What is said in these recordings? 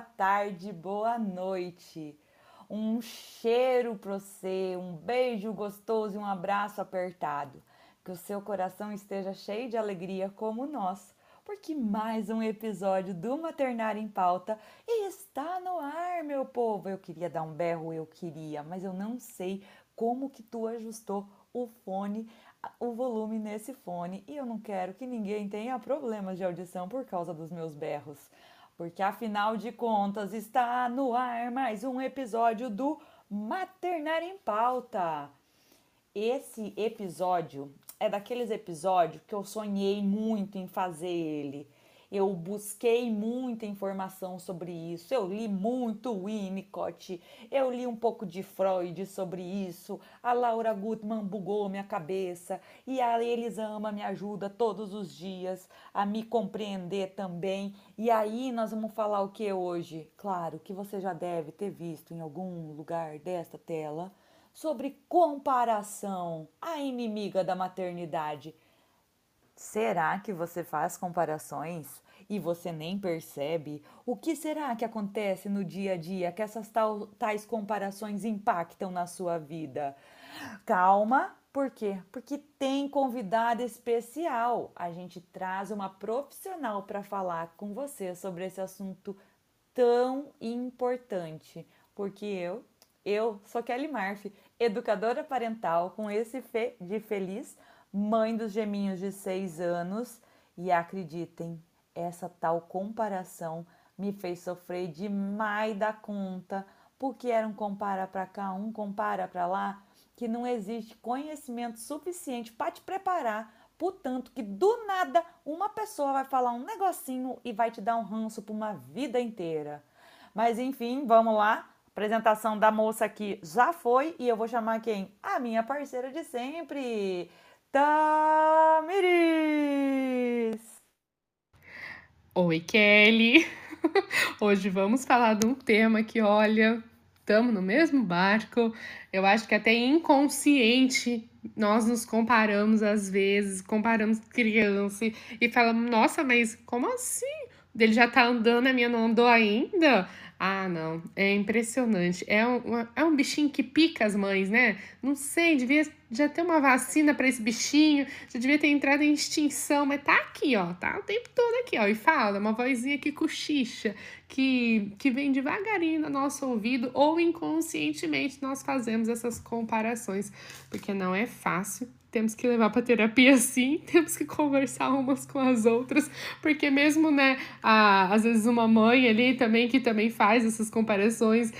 boa tarde, boa noite. Um cheiro para você, um beijo gostoso e um abraço apertado. Que o seu coração esteja cheio de alegria como o nosso, porque mais um episódio do Maternário em Pauta está no ar, meu povo. Eu queria dar um berro, eu queria, mas eu não sei como que tu ajustou o fone o volume nesse fone e eu não quero que ninguém tenha problemas de audição por causa dos meus berros, porque afinal de contas está no ar mais um episódio do Maternar em Pauta. Esse episódio é daqueles episódios que eu sonhei muito em fazer ele eu busquei muita informação sobre isso, eu li muito Winnicott, eu li um pouco de Freud sobre isso, a Laura Gutman bugou minha cabeça e a Elisama me ajuda todos os dias a me compreender também. E aí nós vamos falar o que hoje? Claro que você já deve ter visto em algum lugar desta tela sobre comparação, a inimiga da maternidade. Será que você faz comparações e você nem percebe? O que será que acontece no dia a dia que essas tal, tais comparações impactam na sua vida? Calma, por quê? Porque tem convidada especial. A gente traz uma profissional para falar com você sobre esse assunto tão importante. Porque eu, eu sou Kelly Marf, educadora parental com esse Fê de feliz mãe dos geminhos de seis anos, e acreditem, essa tal comparação me fez sofrer demais da conta, porque era um compara para cá, um compara para lá, que não existe conhecimento suficiente para te preparar, portanto que do nada uma pessoa vai falar um negocinho e vai te dar um ranço por uma vida inteira. Mas enfim, vamos lá. A apresentação da moça aqui já foi e eu vou chamar quem? A minha parceira de sempre. Tamiris! Oi, Kelly! Hoje vamos falar de um tema que, olha, estamos no mesmo barco. Eu acho que até inconsciente nós nos comparamos às vezes, comparamos criança e falamos, nossa, mas como assim? Ele já tá andando, a minha não andou ainda? Ah, não, é impressionante. É um, é um bichinho que pica as mães, né? Não sei, devia já ter uma vacina para esse bichinho, já devia ter entrado em extinção, mas tá aqui, ó, tá o tempo todo aqui, ó, e fala, uma vozinha que cochicha, que, que vem devagarinho no nosso ouvido, ou inconscientemente nós fazemos essas comparações, porque não é fácil temos que levar para terapia sim, temos que conversar umas com as outras, porque mesmo, né, a, às vezes uma mãe ali também que também faz essas comparações,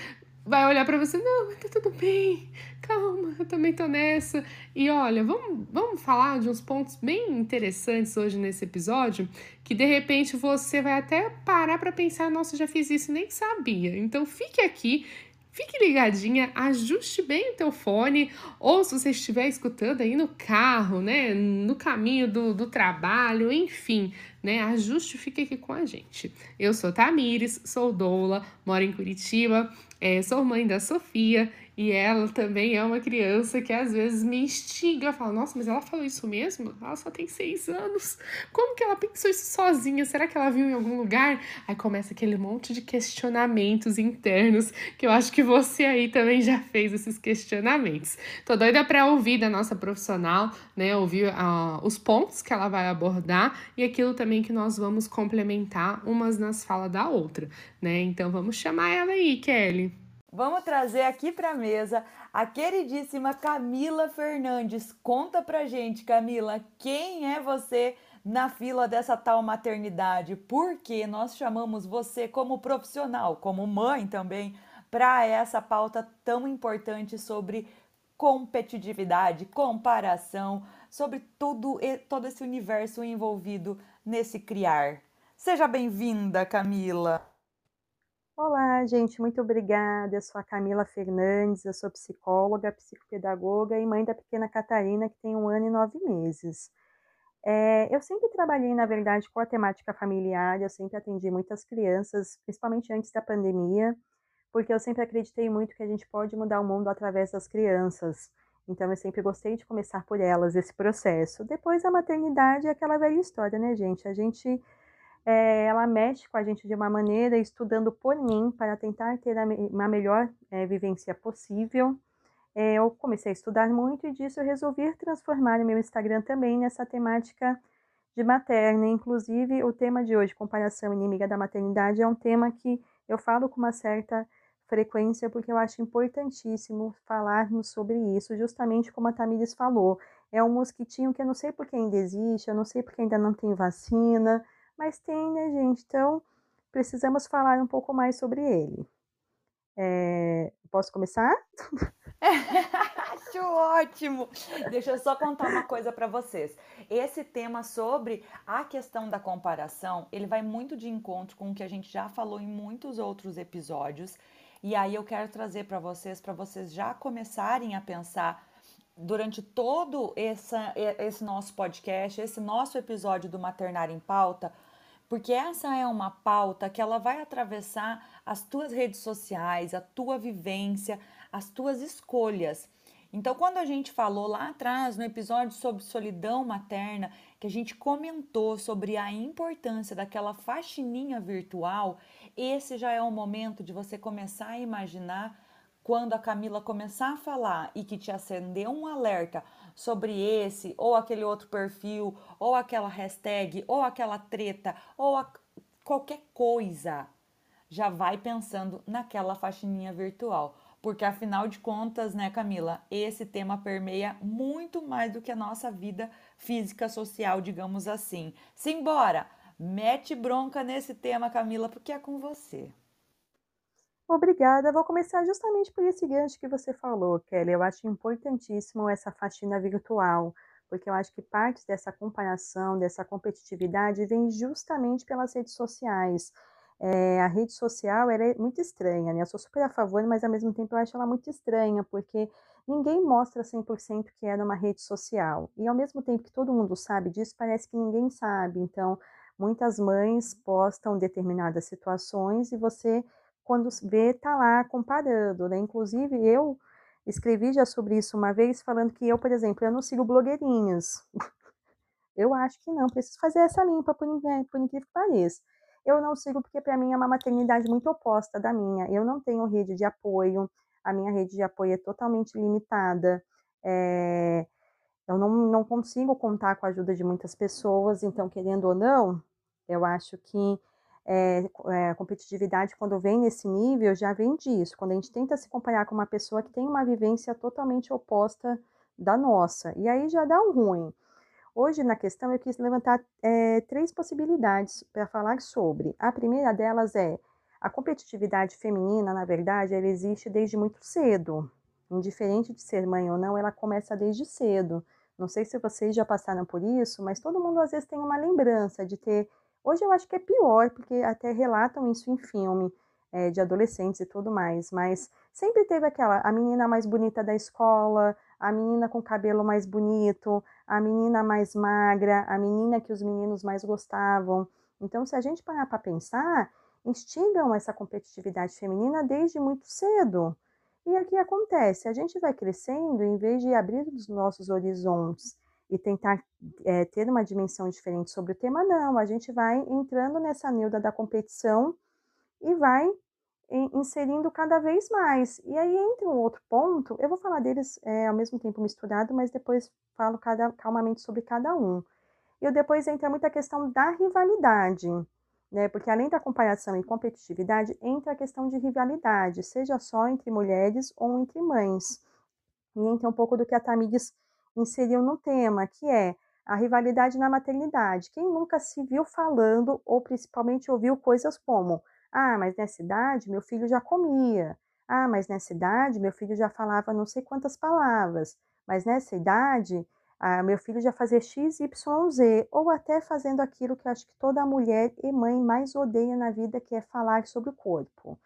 vai olhar para você, não, tá tudo bem, calma, eu também tô nessa. E olha, vamos, vamos falar de uns pontos bem interessantes hoje nesse episódio, que de repente você vai até parar para pensar, nossa, já fiz isso nem sabia. Então fique aqui Fique ligadinha, ajuste bem o teu fone, ou se você estiver escutando aí no carro, né, no caminho do, do trabalho, enfim, né, ajuste fique aqui com a gente. Eu sou Tamires, sou doula, moro em Curitiba, é, sou mãe da Sofia e ela também é uma criança que às vezes me instiga, fala, nossa, mas ela falou isso mesmo? Ela só tem seis anos. Como que ela pensou isso sozinha? Será que ela viu em algum lugar? Aí começa aquele monte de questionamentos internos que eu acho que você aí também já fez esses questionamentos. Tô doida para ouvir da nossa profissional, né? Ouvir uh, os pontos que ela vai abordar e aquilo também que nós vamos complementar umas nas falas da outra, né? Então vamos chamar ela aí, Kelly. Vamos trazer aqui para a mesa a queridíssima Camila Fernandes. Conta pra gente, Camila, quem é você na fila dessa tal maternidade? Por que nós chamamos você como profissional, como mãe também, para essa pauta tão importante sobre competitividade, comparação, sobre tudo todo esse universo envolvido nesse criar. Seja bem-vinda, Camila. Olá, gente, muito obrigada. Eu sou a Camila Fernandes, eu sou psicóloga, psicopedagoga e mãe da pequena Catarina, que tem um ano e nove meses. É, eu sempre trabalhei, na verdade, com a temática familiar, eu sempre atendi muitas crianças, principalmente antes da pandemia, porque eu sempre acreditei muito que a gente pode mudar o mundo através das crianças. Então, eu sempre gostei de começar por elas esse processo. Depois, a maternidade é aquela velha história, né, gente? A gente é, ela mexe com a gente de uma maneira estudando por mim para tentar ter uma melhor é, vivência possível. É, eu comecei a estudar muito e disso eu resolvi transformar o meu Instagram também nessa temática de materna. Inclusive, o tema de hoje, comparação inimiga da maternidade, é um tema que eu falo com uma certa frequência porque eu acho importantíssimo falarmos sobre isso, justamente como a Tamires falou. É um mosquitinho que eu não sei por que ainda existe, eu não sei porque ainda não tem vacina, mas tem, né, gente? Então, precisamos falar um pouco mais sobre ele. É... Posso começar? Acho ótimo! Deixa eu só contar uma coisa para vocês. Esse tema sobre a questão da comparação, ele vai muito de encontro com o que a gente já falou em muitos outros episódios. E aí eu quero trazer para vocês, para vocês já começarem a pensar durante todo essa, esse nosso podcast, esse nosso episódio do Maternário em Pauta, porque essa é uma pauta que ela vai atravessar as tuas redes sociais, a tua vivência, as tuas escolhas. Então, quando a gente falou lá atrás, no episódio sobre solidão materna, que a gente comentou sobre a importância daquela faxininha virtual, esse já é o momento de você começar a imaginar quando a Camila começar a falar e que te acender um alerta sobre esse ou aquele outro perfil, ou aquela hashtag, ou aquela treta, ou a, qualquer coisa, já vai pensando naquela faxininha virtual porque afinal de contas, né, Camila, esse tema permeia muito mais do que a nossa vida física social, digamos assim. Simbora! Mete bronca nesse tema, Camila, porque é com você. Obrigada. Vou começar justamente por esse gancho que você falou, Kelly. Eu acho importantíssimo essa faxina virtual, porque eu acho que parte dessa comparação, dessa competitividade vem justamente pelas redes sociais é, a rede social é muito estranha, né? Eu sou super a favor, mas ao mesmo tempo eu acho ela muito estranha, porque ninguém mostra 100% que é numa rede social. E ao mesmo tempo que todo mundo sabe disso, parece que ninguém sabe. Então, muitas mães postam determinadas situações e você, quando vê, tá lá comparando, né? Inclusive, eu escrevi já sobre isso uma vez, falando que eu, por exemplo, eu não sigo blogueirinhos. eu acho que não, preciso fazer essa limpa, por, por incrível que pareça. Eu não sigo porque para mim é uma maternidade muito oposta da minha. Eu não tenho rede de apoio, a minha rede de apoio é totalmente limitada. É, eu não, não consigo contar com a ajuda de muitas pessoas, então, querendo ou não, eu acho que é, é, competitividade, quando vem nesse nível, já vem disso. Quando a gente tenta se comparar com uma pessoa que tem uma vivência totalmente oposta da nossa, e aí já dá um ruim. Hoje, na questão, eu quis levantar é, três possibilidades para falar sobre. A primeira delas é a competitividade feminina, na verdade, ela existe desde muito cedo. Indiferente de ser mãe ou não, ela começa desde cedo. Não sei se vocês já passaram por isso, mas todo mundo às vezes tem uma lembrança de ter. Hoje eu acho que é pior, porque até relatam isso em filme é, de adolescentes e tudo mais, mas sempre teve aquela, a menina mais bonita da escola, a menina com cabelo mais bonito, a menina mais magra, a menina que os meninos mais gostavam. Então, se a gente parar para pensar, instigam essa competitividade feminina desde muito cedo. E aqui acontece, a gente vai crescendo, em vez de abrir os nossos horizontes e tentar é, ter uma dimensão diferente sobre o tema, não, a gente vai entrando nessa neuda da competição e vai inserindo cada vez mais. E aí entra um outro ponto, eu vou falar deles é, ao mesmo tempo misturado, mas depois falo cada, calmamente sobre cada um. E depois entra muita questão da rivalidade, né? Porque além da comparação e competitividade, entra a questão de rivalidade, seja só entre mulheres ou entre mães. E entra um pouco do que a Tamires inseriu no tema, que é a rivalidade na maternidade. Quem nunca se viu falando ou principalmente ouviu coisas como ah, mas nessa idade meu filho já comia. Ah, mas nessa idade meu filho já falava não sei quantas palavras. Mas nessa idade, ah, meu filho já fazia X, Y, Z. Ou até fazendo aquilo que acho que toda mulher e mãe mais odeia na vida, que é falar sobre o corpo.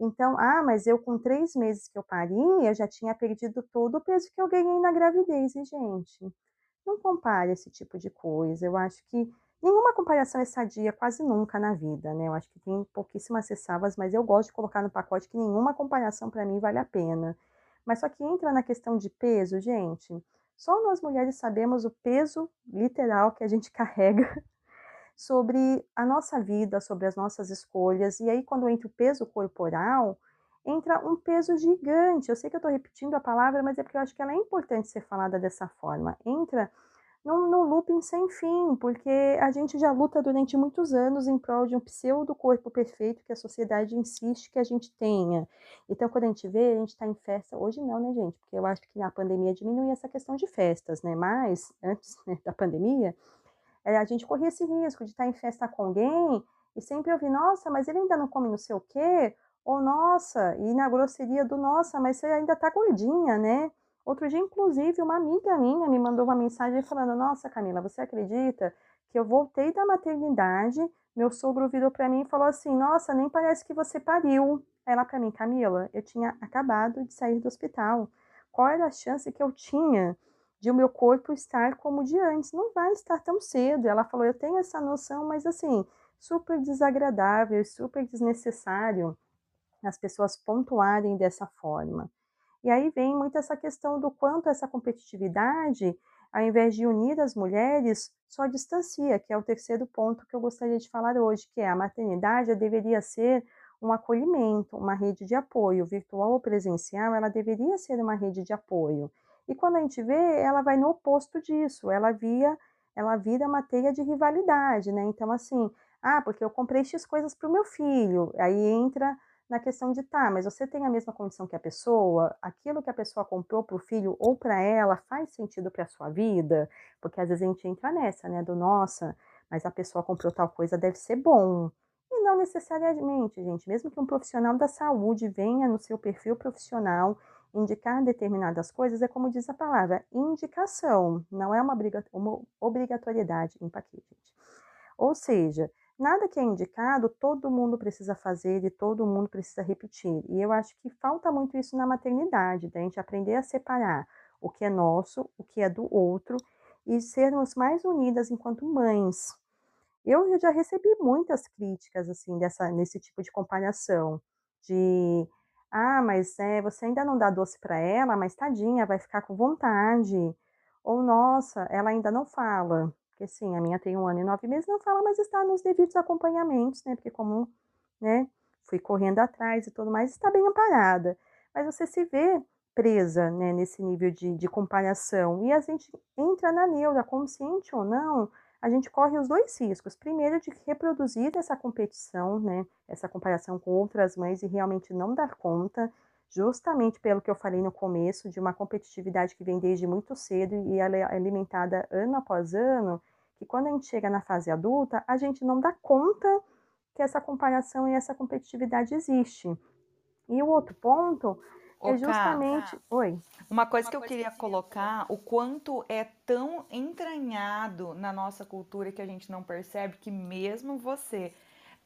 Então, ah, mas eu com três meses que eu pari, eu já tinha perdido todo o peso que eu ganhei na gravidez. E, gente, não compare esse tipo de coisa. Eu acho que Nenhuma comparação é sadia quase nunca na vida, né? Eu acho que tem pouquíssimas ressalvas, mas eu gosto de colocar no pacote que nenhuma comparação para mim vale a pena. Mas só que entra na questão de peso, gente. Só nós mulheres sabemos o peso literal que a gente carrega sobre a nossa vida, sobre as nossas escolhas. E aí, quando entra o peso corporal, entra um peso gigante. Eu sei que eu estou repetindo a palavra, mas é porque eu acho que ela é importante ser falada dessa forma. Entra num, num looping sem fim, porque a gente já luta durante muitos anos em prol de um pseudo corpo perfeito que a sociedade insiste que a gente tenha. Então, quando a gente vê, a gente está em festa. Hoje não, né, gente? Porque eu acho que na pandemia diminui essa questão de festas, né? Mas, antes né, da pandemia, a gente corria esse risco de estar em festa com alguém e sempre ouvir, nossa, mas ele ainda não come não sei o quê, ou nossa, e na grosseria do nossa, mas você ainda tá gordinha, né? Outro dia, inclusive, uma amiga minha me mandou uma mensagem falando: Nossa, Camila, você acredita que eu voltei da maternidade? Meu sogro virou para mim e falou assim: Nossa, nem parece que você pariu. Ela para mim, Camila, eu tinha acabado de sair do hospital. Qual era a chance que eu tinha de o meu corpo estar como de antes. Não vai estar tão cedo. Ela falou: Eu tenho essa noção, mas assim, super desagradável, super desnecessário as pessoas pontuarem dessa forma. E aí vem muito essa questão do quanto essa competitividade, ao invés de unir as mulheres, só distancia, que é o terceiro ponto que eu gostaria de falar hoje, que é a maternidade deveria ser um acolhimento, uma rede de apoio, virtual ou presencial, ela deveria ser uma rede de apoio. E quando a gente vê, ela vai no oposto disso, ela via, ela vira uma teia de rivalidade, né? Então, assim, ah, porque eu comprei X coisas para o meu filho, aí entra na questão de, tá, mas você tem a mesma condição que a pessoa, aquilo que a pessoa comprou para o filho ou para ela faz sentido para a sua vida? Porque às vezes a gente entra nessa, né, do nossa, mas a pessoa comprou tal coisa, deve ser bom. E não necessariamente, gente, mesmo que um profissional da saúde venha no seu perfil profissional indicar determinadas coisas é como diz a palavra, indicação, não é uma, obrigatoriedade, empaquete, gente. Ou seja, nada que é indicado, todo mundo precisa fazer e todo mundo precisa repetir. E eu acho que falta muito isso na maternidade, da gente aprender a separar o que é nosso, o que é do outro e sermos mais unidas enquanto mães. Eu já recebi muitas críticas assim dessa nesse tipo de comparação de ah, mas é, você ainda não dá doce para ela, mas tadinha, vai ficar com vontade. Ou, nossa, ela ainda não fala. Porque sim, a minha tem um ano e nove meses, não fala, mas está nos devidos acompanhamentos, né? Porque como, né, fui correndo atrás e tudo mais, está bem amparada. Mas você se vê presa, né, nesse nível de, de comparação. E a gente entra na neura, consciente ou não, a gente corre os dois riscos. Primeiro, de reproduzir essa competição, né, essa comparação com outras mães e realmente não dar conta, justamente pelo que eu falei no começo, de uma competitividade que vem desde muito cedo e ela é alimentada ano após ano, que quando a gente chega na fase adulta, a gente não dá conta que essa comparação e essa competitividade existe. E o outro ponto é justamente. Cá, Oi. Uma coisa Uma que eu coisa queria que colocar, o quanto é tão entranhado na nossa cultura que a gente não percebe que mesmo você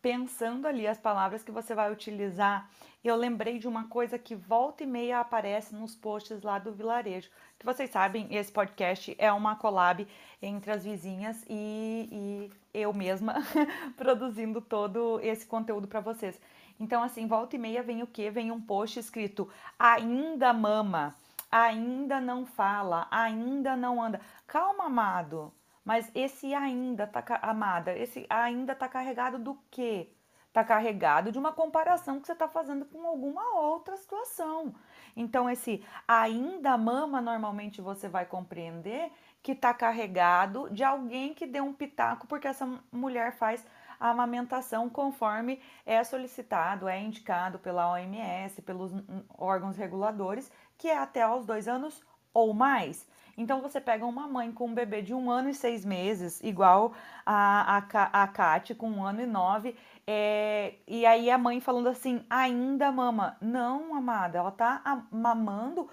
pensando ali as palavras que você vai utilizar, eu lembrei de uma coisa que volta e meia aparece nos posts lá do vilarejo. Que vocês sabem, esse podcast é uma collab entre as vizinhas e, e eu mesma produzindo todo esse conteúdo para vocês. Então, assim, volta e meia vem o quê? Vem um post escrito ainda mama, ainda não fala, ainda não anda. Calma, amado. Mas esse ainda tá amada, esse ainda tá carregado do quê? Tá carregado de uma comparação que você está fazendo com alguma outra situação. Então, esse ainda mama, normalmente você vai compreender que tá carregado de alguém que deu um pitaco porque essa mulher faz a amamentação conforme é solicitado, é indicado pela OMS, pelos órgãos reguladores, que é até aos dois anos ou mais. Então você pega uma mãe com um bebê de um ano e seis meses, igual a, a, a Kate com um ano e nove, é, e aí a mãe falando assim, ainda mama. Não, amada, ela tá mamando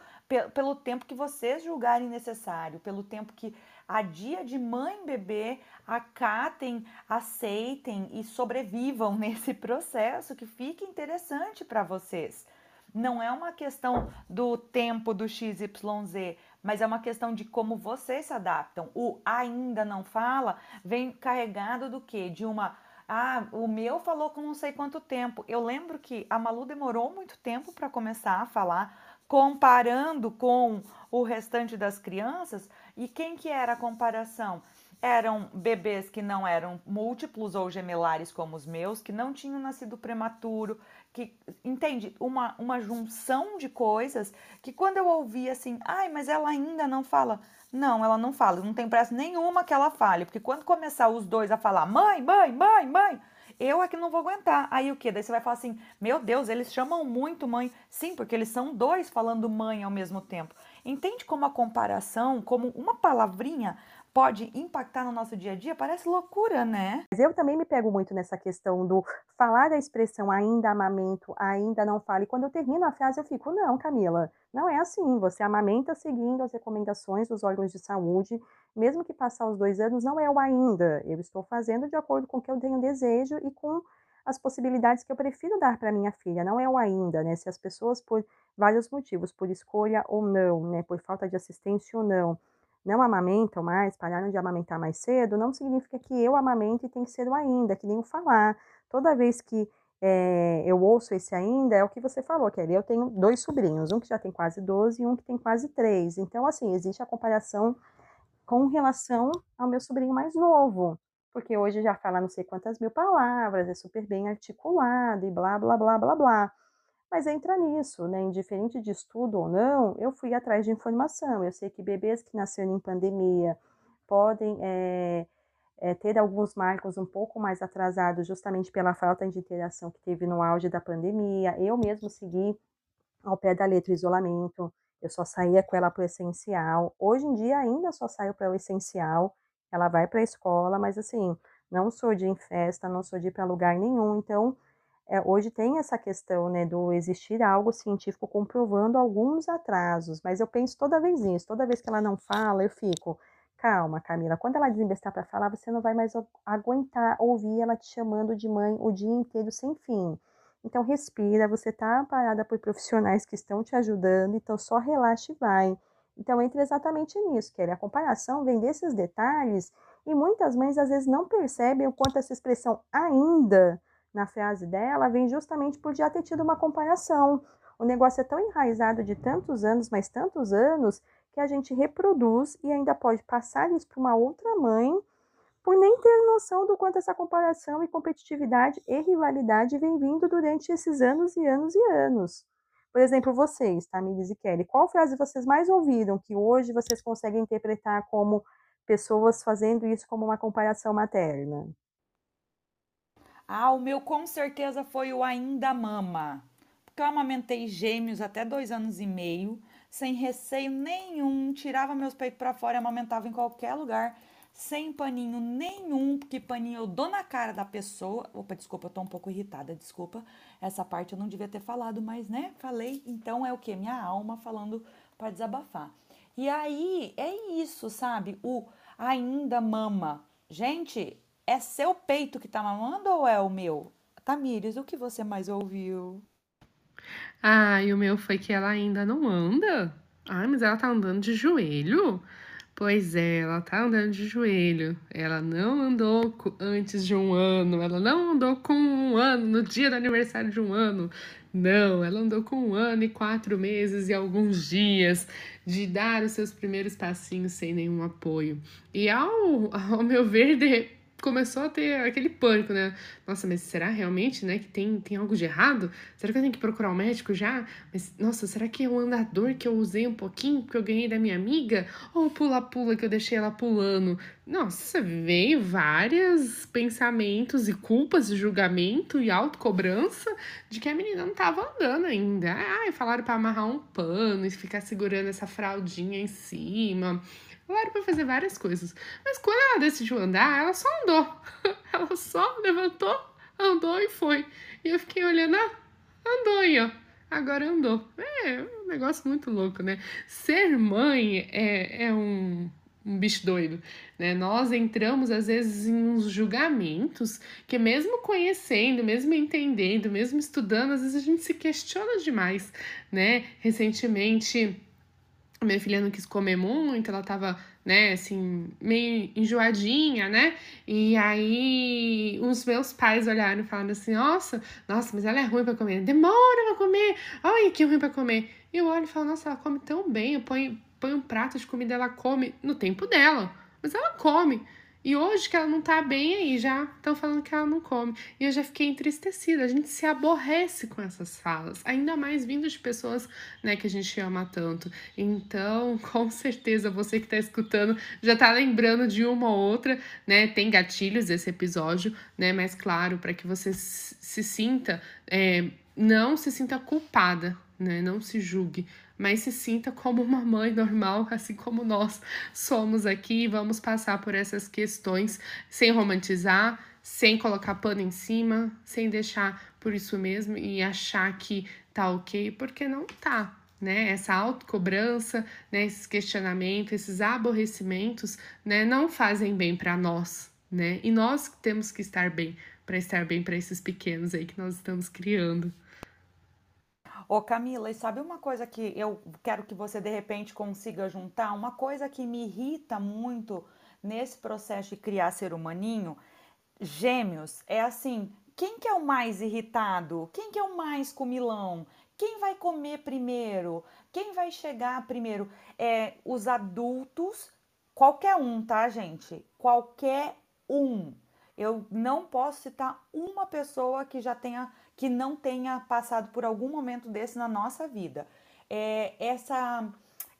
pelo tempo que vocês julgarem necessário, pelo tempo que a dia de mãe bebê acatem, aceitem e sobrevivam nesse processo que fique interessante para vocês. Não é uma questão do tempo do XYZ, mas é uma questão de como vocês se adaptam. O ainda não fala vem carregado do que? De uma ah, o meu falou com não sei quanto tempo. Eu lembro que a Malu demorou muito tempo para começar a falar, comparando com o restante das crianças. E quem que era a comparação? eram bebês que não eram múltiplos ou gemelares como os meus, que não tinham nascido prematuro, que, entende? Uma, uma junção de coisas que quando eu ouvia assim, ai, mas ela ainda não fala. Não, ela não fala, não tem pressa nenhuma que ela fale, porque quando começar os dois a falar mãe, mãe, mãe, mãe, eu é que não vou aguentar. Aí o que? Daí você vai falar assim: meu Deus, eles chamam muito mãe. Sim, porque eles são dois falando mãe ao mesmo tempo. Entende como a comparação, como uma palavrinha pode impactar no nosso dia a dia, parece loucura, né? Mas eu também me pego muito nessa questão do falar da expressão ainda amamento, ainda não fale. Quando eu termino a frase, eu fico, não, Camila, não é assim. Você amamenta seguindo as recomendações dos órgãos de saúde, mesmo que passar os dois anos, não é o ainda. Eu estou fazendo de acordo com o que eu tenho desejo e com as possibilidades que eu prefiro dar para minha filha, não é o ainda, né? Se as pessoas, por vários motivos, por escolha ou não, né, por falta de assistência ou não, não amamentam mais, pararam de amamentar mais cedo, não significa que eu amamente tem que ser o ainda, que nem o falar. Toda vez que é, eu ouço esse ainda, é o que você falou, Kelly. Eu tenho dois sobrinhos, um que já tem quase 12 e um que tem quase 3. Então, assim, existe a comparação com relação ao meu sobrinho mais novo, porque hoje já fala não sei quantas mil palavras, é super bem articulado e blá, blá, blá, blá, blá. Mas entra nisso, né? Indiferente de estudo ou não, eu fui atrás de informação. Eu sei que bebês que nasceram em pandemia podem é, é, ter alguns marcos um pouco mais atrasados, justamente pela falta de interação que teve no auge da pandemia. Eu mesmo segui ao pé da letra o isolamento, eu só saía com ela para o essencial. Hoje em dia ainda só saio para o essencial. Ela vai para a escola, mas assim, não sou de ir em festa, não sou de ir para lugar nenhum. Então, é, hoje tem essa questão né, do existir algo científico comprovando alguns atrasos, mas eu penso toda vez nisso, toda vez que ela não fala, eu fico, calma, Camila, quando ela desembestar para falar, você não vai mais aguentar ouvir ela te chamando de mãe o dia inteiro sem fim. Então respira, você está parada por profissionais que estão te ajudando, então só relaxa e vai. Então entra exatamente nisso, que a comparação vem desses detalhes e muitas mães às vezes não percebem o quanto essa expressão ainda na frase dela vem justamente por já ter tido uma comparação. O negócio é tão enraizado de tantos anos, mas tantos anos, que a gente reproduz e ainda pode passar isso para uma outra mãe por nem ter noção do quanto essa comparação e competitividade e rivalidade vem vindo durante esses anos e anos e anos. Por exemplo, vocês, Tamires e Kelly, qual frase vocês mais ouviram que hoje vocês conseguem interpretar como pessoas fazendo isso como uma comparação materna? Ah, o meu com certeza foi o ainda mama. Porque eu amamentei gêmeos até dois anos e meio, sem receio nenhum, tirava meus peitos para fora e amamentava em qualquer lugar, sem paninho nenhum, porque paninho eu dou na cara da pessoa. Opa, desculpa, eu tô um pouco irritada, desculpa. Essa parte eu não devia ter falado, mas né, falei. Então é o que? Minha alma falando para desabafar. E aí é isso, sabe? O ainda mama. Gente, é seu peito que tá mamando ou é o meu? Tamires, o que você mais ouviu? Ah, e o meu foi que ela ainda não anda. Ah, mas ela tá andando de joelho? Pois é, ela tá andando de joelho. Ela não andou antes de um ano. Ela não andou com um ano no dia do aniversário de um ano. Não, ela andou com um ano e quatro meses e alguns dias de dar os seus primeiros passinhos sem nenhum apoio. E ao, ao meu ver, de, começou a ter aquele pânico, né? Nossa, mas será realmente, né, que tem, tem algo de errado? Será que eu tenho que procurar um médico já? Mas, nossa, será que é o andador que eu usei um pouquinho, que eu ganhei da minha amiga? Ou o pula-pula que eu deixei ela pulando? Nossa, veio vários pensamentos e culpas, julgamento e autocobrança de que a menina não tava andando ainda. Ai, falaram para amarrar um pano e ficar segurando essa fraldinha em cima. Falaram para fazer várias coisas. Mas quando ela decidiu andar, ela só andou. Ela só levantou, andou e foi. E eu fiquei olhando, ah, andou aí, ó. Agora andou. É um negócio muito louco, né? Ser mãe é, é um, um bicho doido, né? Nós entramos às vezes em uns julgamentos que mesmo conhecendo, mesmo entendendo, mesmo estudando, às vezes a gente se questiona demais, né? Recentemente minha filha não quis comer muito, ela tava, né, assim, meio enjoadinha, né? E aí os meus pais olharam e falaram assim: nossa, nossa, mas ela é ruim para comer, demora pra comer, olha que ruim para comer. E eu olho e falo: nossa, ela come tão bem, eu ponho, ponho um prato de comida, ela come no tempo dela, mas ela come. E hoje que ela não tá bem aí, já estão falando que ela não come. E eu já fiquei entristecida. A gente se aborrece com essas falas, ainda mais vindo de pessoas, né, que a gente ama tanto. Então, com certeza você que tá escutando já tá lembrando de uma ou outra, né? Tem gatilhos desse episódio, né? Mas claro, para que você se sinta, é, não se sinta culpada, né? Não se julgue, mas se sinta como uma mãe normal, assim como nós somos aqui. Vamos passar por essas questões sem romantizar, sem colocar pano em cima, sem deixar por isso mesmo e achar que tá ok, porque não tá. Né, essa autocobrança, né, esses questionamentos, esses aborrecimentos, né, não fazem bem para nós, né? E nós temos que estar bem para estar bem para esses pequenos aí que nós estamos criando. Ô Camila, e sabe uma coisa que eu quero que você de repente consiga juntar? Uma coisa que me irrita muito nesse processo de criar ser humaninho, gêmeos, é assim, quem que é o mais irritado? Quem que é o mais comilão? Quem vai comer primeiro? Quem vai chegar primeiro? É, os adultos, qualquer um, tá, gente? Qualquer um. Eu não posso citar uma pessoa que já tenha que não tenha passado por algum momento desse na nossa vida. É, essa,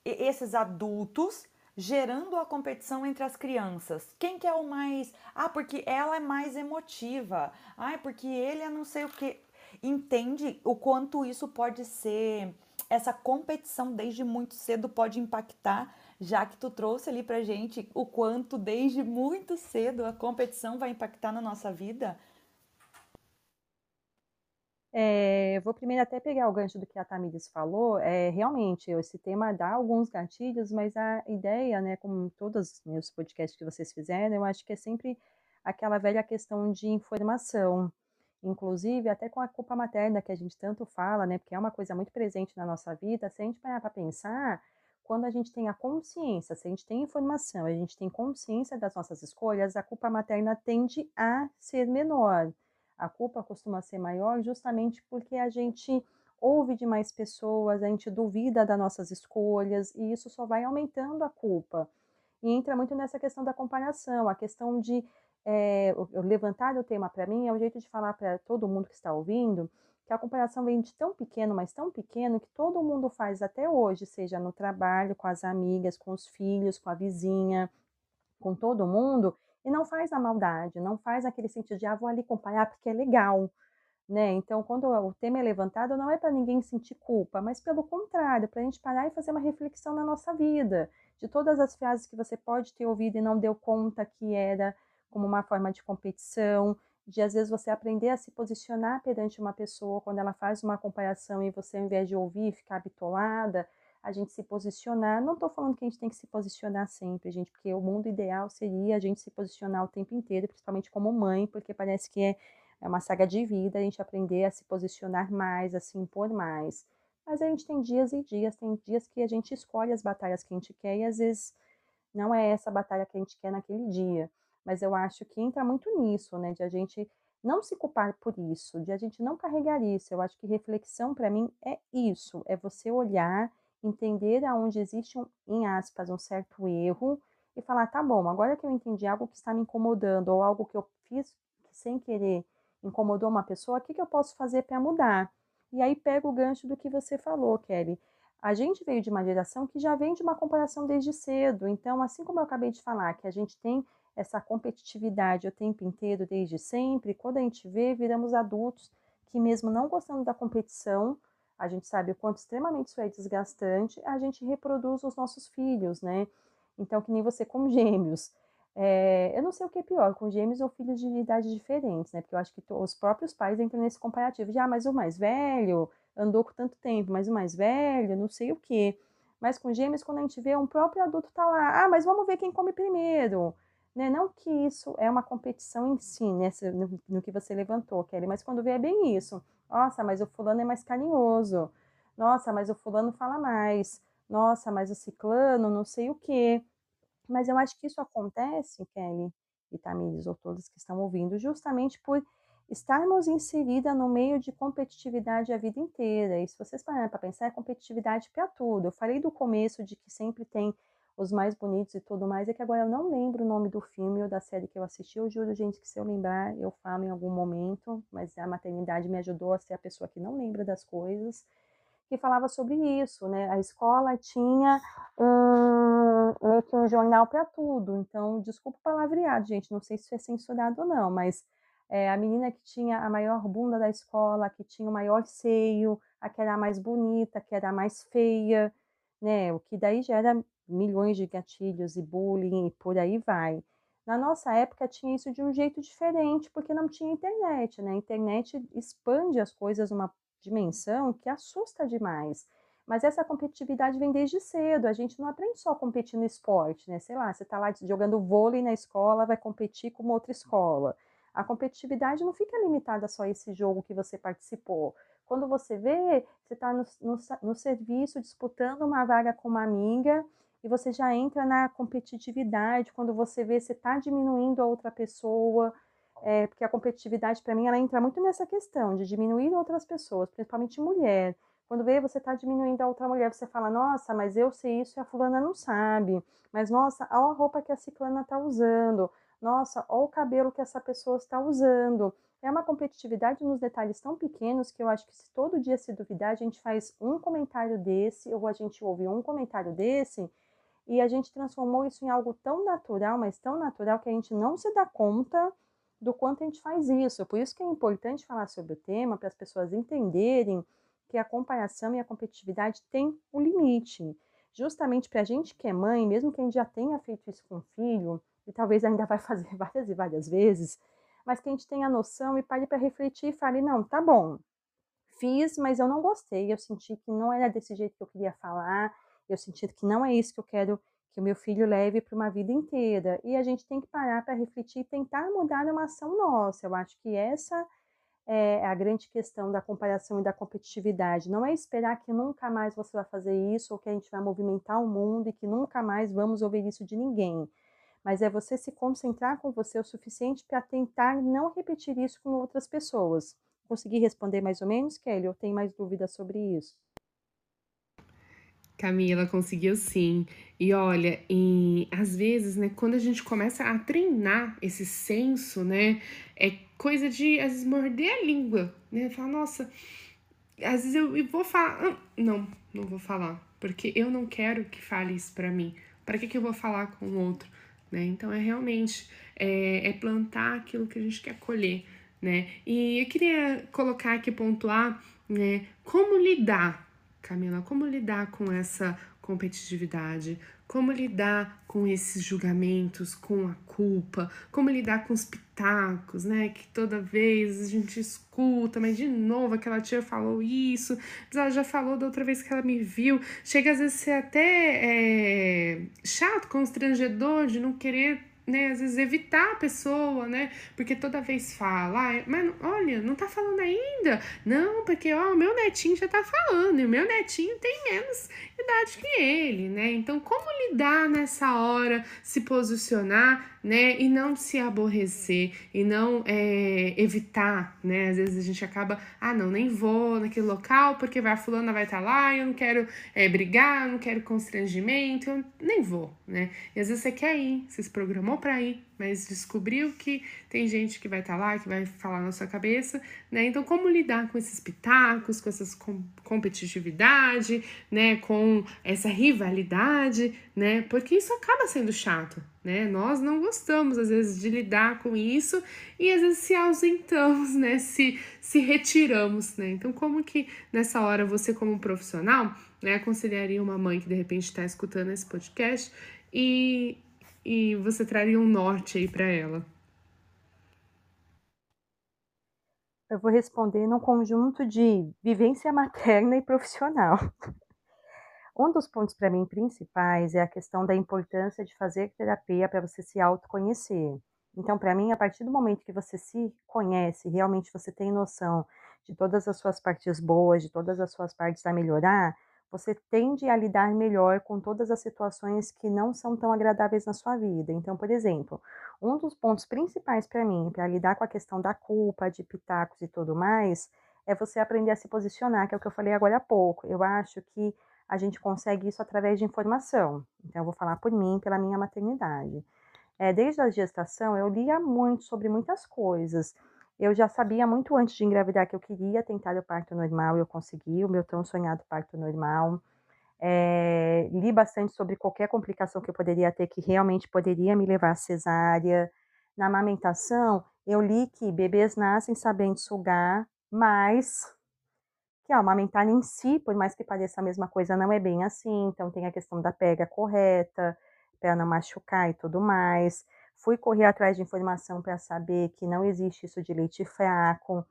esses adultos gerando a competição entre as crianças. Quem que é o mais. Ah, porque ela é mais emotiva. Ah, porque ele é não sei o que. Entende o quanto isso pode ser. Essa competição desde muito cedo pode impactar, já que tu trouxe ali pra gente o quanto desde muito cedo a competição vai impactar na nossa vida. É, vou primeiro até pegar o gancho do que a Tamires falou. É, realmente, esse tema dá alguns gatilhos, mas a ideia, né, como todos os meus podcasts que vocês fizeram, eu acho que é sempre aquela velha questão de informação. Inclusive, até com a culpa materna que a gente tanto fala, né, porque é uma coisa muito presente na nossa vida, se a gente parar para pensar, quando a gente tem a consciência, se a gente tem informação, a gente tem consciência das nossas escolhas, a culpa materna tende a ser menor a culpa costuma ser maior justamente porque a gente ouve de mais pessoas, a gente duvida das nossas escolhas e isso só vai aumentando a culpa. E entra muito nessa questão da comparação, a questão de é, levantar o tema para mim é o jeito de falar para todo mundo que está ouvindo que a comparação vem de tão pequeno, mas tão pequeno que todo mundo faz até hoje, seja no trabalho, com as amigas, com os filhos, com a vizinha, com todo mundo, e não faz a maldade, não faz aquele sentido de, ah, vou ali comparar porque é legal, né? Então, quando o tema é levantado, não é para ninguém sentir culpa, mas pelo contrário, para a gente parar e fazer uma reflexão na nossa vida, de todas as frases que você pode ter ouvido e não deu conta que era como uma forma de competição, de às vezes você aprender a se posicionar perante uma pessoa quando ela faz uma comparação e você, ao invés de ouvir, ficar bitolada, a gente se posicionar. Não estou falando que a gente tem que se posicionar sempre, gente, porque o mundo ideal seria a gente se posicionar o tempo inteiro, principalmente como mãe, porque parece que é, é uma saga de vida a gente aprender a se posicionar mais, a se impor mais. Mas a gente tem dias e dias, tem dias que a gente escolhe as batalhas que a gente quer e às vezes não é essa batalha que a gente quer naquele dia. Mas eu acho que entra muito nisso, né, de a gente não se culpar por isso, de a gente não carregar isso. Eu acho que reflexão para mim é isso, é você olhar entender aonde existe, um, em aspas, um certo erro e falar, tá bom, agora que eu entendi algo que está me incomodando ou algo que eu fiz sem querer incomodou uma pessoa, o que, que eu posso fazer para mudar? E aí pega o gancho do que você falou, Kelly. A gente veio de uma geração que já vem de uma comparação desde cedo. Então, assim como eu acabei de falar, que a gente tem essa competitividade o tempo inteiro, desde sempre, quando a gente vê, viramos adultos que, mesmo não gostando da competição, a gente sabe o quanto extremamente isso é desgastante, a gente reproduz os nossos filhos, né? Então, que nem você com gêmeos. É, eu não sei o que é pior, com gêmeos ou filhos de idades diferentes, né? Porque eu acho que os próprios pais entram nesse comparativo. Já, ah, mas o mais velho andou com tanto tempo, mas o mais velho, não sei o que. Mas com gêmeos, quando a gente vê um próprio adulto tá lá, ah, mas vamos ver quem come primeiro. Né? Não que isso é uma competição em si, né? no, no que você levantou, Kelly, mas quando vê é bem isso. Nossa, mas o fulano é mais carinhoso. Nossa, mas o fulano fala mais. Nossa, mas o ciclano não sei o quê. Mas eu acho que isso acontece, Kelly e Tamires, ou todos que estão ouvindo, justamente por estarmos inserida no meio de competitividade a vida inteira. E se vocês pararem para pensar, é competitividade para tudo. Eu falei do começo de que sempre tem os mais bonitos e tudo mais, é que agora eu não lembro o nome do filme ou da série que eu assisti. Eu juro, gente, que se eu lembrar, eu falo em algum momento, mas a maternidade me ajudou a ser a pessoa que não lembra das coisas, que falava sobre isso, né? A escola tinha um, um jornal para tudo, então, desculpa o palavreado, gente, não sei se isso é censurado ou não, mas é, a menina que tinha a maior bunda da escola, que tinha o maior seio, a que era a mais bonita, a que era a mais feia, né? O que daí gera milhões de gatilhos e bullying e por aí vai. Na nossa época tinha isso de um jeito diferente, porque não tinha internet, né? A internet expande as coisas numa dimensão que assusta demais. Mas essa competitividade vem desde cedo. A gente não aprende só a competir no esporte, né? Sei lá, você está lá jogando vôlei na escola, vai competir com outra escola. A competitividade não fica limitada só a esse jogo que você participou. Quando você vê, você está no, no, no serviço disputando uma vaga com uma amiga e você já entra na competitividade. Quando você vê, você está diminuindo a outra pessoa, é, porque a competitividade, para mim, ela entra muito nessa questão de diminuir outras pessoas, principalmente mulher. Quando vê, você está diminuindo a outra mulher, você fala, nossa, mas eu sei isso e a fulana não sabe. Mas, nossa, olha a roupa que a ciclana está usando. Nossa, olha o cabelo que essa pessoa está usando. É uma competitividade nos detalhes tão pequenos que eu acho que se todo dia se duvidar, a gente faz um comentário desse, ou a gente ouve um comentário desse, e a gente transformou isso em algo tão natural, mas tão natural que a gente não se dá conta do quanto a gente faz isso. Por isso que é importante falar sobre o tema, para as pessoas entenderem que a comparação e a competitividade têm um limite. Justamente para a gente que é mãe, mesmo que a gente já tenha feito isso com o filho, e talvez ainda vai fazer várias e várias vezes, mas que a gente tenha noção e pare para refletir e fale, não, tá bom, fiz, mas eu não gostei, eu senti que não era desse jeito que eu queria falar, eu senti que não é isso que eu quero que o meu filho leve para uma vida inteira. E a gente tem que parar para refletir e tentar mudar uma ação nossa. Eu acho que essa é a grande questão da comparação e da competitividade. Não é esperar que nunca mais você vai fazer isso ou que a gente vai movimentar o mundo e que nunca mais vamos ouvir isso de ninguém. Mas é você se concentrar com você o suficiente para tentar não repetir isso com outras pessoas. Consegui responder mais ou menos, Kelly? Ou tem mais dúvidas sobre isso? Camila, conseguiu sim. E olha, e às vezes, né, quando a gente começa a treinar esse senso, né, é coisa de, às vezes, morder a língua, né, falar, nossa, às vezes eu, vou falar, não, não vou falar, porque eu não quero que fale isso para mim. Para que, que eu vou falar com o outro, né? Então é realmente é, é plantar aquilo que a gente quer colher, né? E eu queria colocar aqui pontuar, né, como lidar Camila, como lidar com essa competitividade? Como lidar com esses julgamentos, com a culpa? Como lidar com os pitacos, né? Que toda vez a gente escuta, mas de novo aquela tia falou isso, mas ela já falou da outra vez que ela me viu. Chega às vezes a ser até é, chato, constrangedor de não querer né, às vezes evitar a pessoa, né, porque toda vez fala, ah, mas olha, não tá falando ainda, não, porque ó, o meu netinho já tá falando, e o meu netinho tem menos idade que ele, né, então como lidar nessa hora, se posicionar, né, e não se aborrecer, e não é, evitar, né, às vezes a gente acaba, ah, não, nem vou naquele local, porque vai, a fulana vai estar tá lá, eu não quero é, brigar, não quero constrangimento, eu nem vou, né, e às vezes você quer ir, você se programou para ir, mas descobriu que tem gente que vai estar tá lá, que vai falar na sua cabeça, né? Então, como lidar com esses pitacos, com essa com competitividade, né? Com essa rivalidade, né? Porque isso acaba sendo chato, né? Nós não gostamos, às vezes, de lidar com isso e às vezes se ausentamos, né? Se, se retiramos, né? Então, como que nessa hora você, como profissional, né, aconselharia uma mãe que de repente está escutando esse podcast e e você traria um norte aí para ela? Eu vou responder num conjunto de vivência materna e profissional. Um dos pontos para mim principais é a questão da importância de fazer terapia para você se autoconhecer. Então, para mim, a partir do momento que você se conhece, realmente você tem noção de todas as suas partes boas, de todas as suas partes a melhorar, você tende a lidar melhor com todas as situações que não são tão agradáveis na sua vida. Então, por exemplo, um dos pontos principais para mim, para lidar com a questão da culpa, de pitacos e tudo mais, é você aprender a se posicionar, que é o que eu falei agora há pouco. Eu acho que a gente consegue isso através de informação. Então, eu vou falar por mim, pela minha maternidade. É, desde a gestação, eu lia muito sobre muitas coisas. Eu já sabia muito antes de engravidar que eu queria tentar o parto normal, eu consegui o meu tão sonhado parto normal. É, li bastante sobre qualquer complicação que eu poderia ter que realmente poderia me levar à cesárea. Na amamentação, eu li que bebês nascem sabendo sugar, mas que a amamentar em si, por mais que pareça a mesma coisa, não é bem assim. Então, tem a questão da pega correta, para não machucar e tudo mais. Fui correr atrás de informação para saber que não existe isso de leite fraco,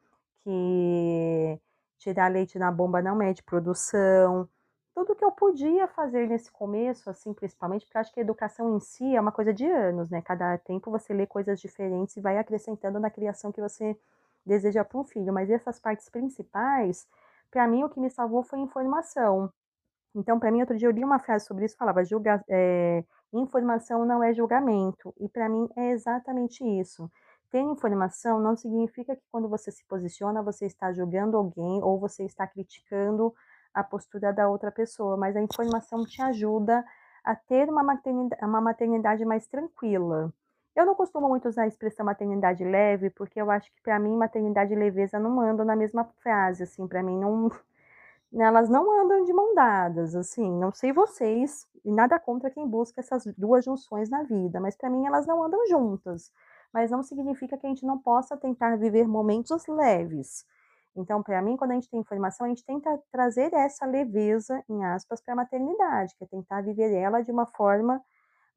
que tirar leite na bomba não mede produção. Tudo que eu podia fazer nesse começo, assim, principalmente, porque acho que a educação em si é uma coisa de anos, né? Cada tempo você lê coisas diferentes e vai acrescentando na criação que você deseja para um filho. Mas essas partes principais para mim, o que me salvou foi informação. Então, para mim, outro dia eu li uma frase sobre isso, falava, julga, é, informação não é julgamento. E para mim é exatamente isso. Ter informação não significa que quando você se posiciona, você está julgando alguém ou você está criticando a postura da outra pessoa, mas a informação te ajuda a ter uma maternidade, uma maternidade mais tranquila. Eu não costumo muito usar a expressão maternidade leve, porque eu acho que para mim maternidade e leveza não andam na mesma frase, assim, para mim não elas não andam de mão dadas, assim, não sei vocês, e nada contra quem busca essas duas junções na vida, mas para mim elas não andam juntas. Mas não significa que a gente não possa tentar viver momentos leves. Então, para mim, quando a gente tem informação, a gente tenta trazer essa leveza, em aspas, para a maternidade, que é tentar viver ela de uma forma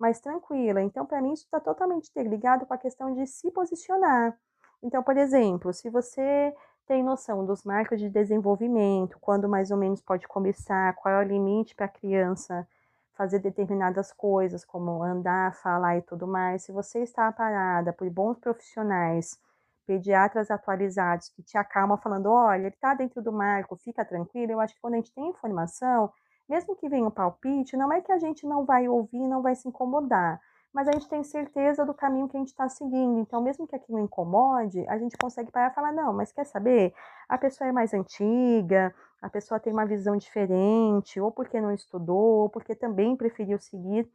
mais tranquila. Então, para mim, isso está totalmente interligado com a questão de se posicionar. Então, por exemplo, se você tem noção dos marcos de desenvolvimento, quando mais ou menos pode começar, qual é o limite para a criança fazer determinadas coisas, como andar, falar e tudo mais, se você está parada por bons profissionais, pediatras atualizados que te acalmam falando, olha, ele está dentro do marco, fica tranquilo, eu acho que quando a gente tem informação, mesmo que venha o palpite, não é que a gente não vai ouvir, não vai se incomodar, mas a gente tem certeza do caminho que a gente está seguindo. Então, mesmo que aquilo incomode, a gente consegue parar e falar: não, mas quer saber? A pessoa é mais antiga, a pessoa tem uma visão diferente, ou porque não estudou, ou porque também preferiu seguir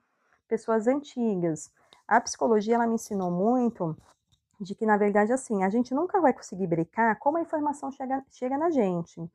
pessoas antigas. A psicologia ela me ensinou muito de que, na verdade, assim, a gente nunca vai conseguir brincar como a informação chega, chega na gente.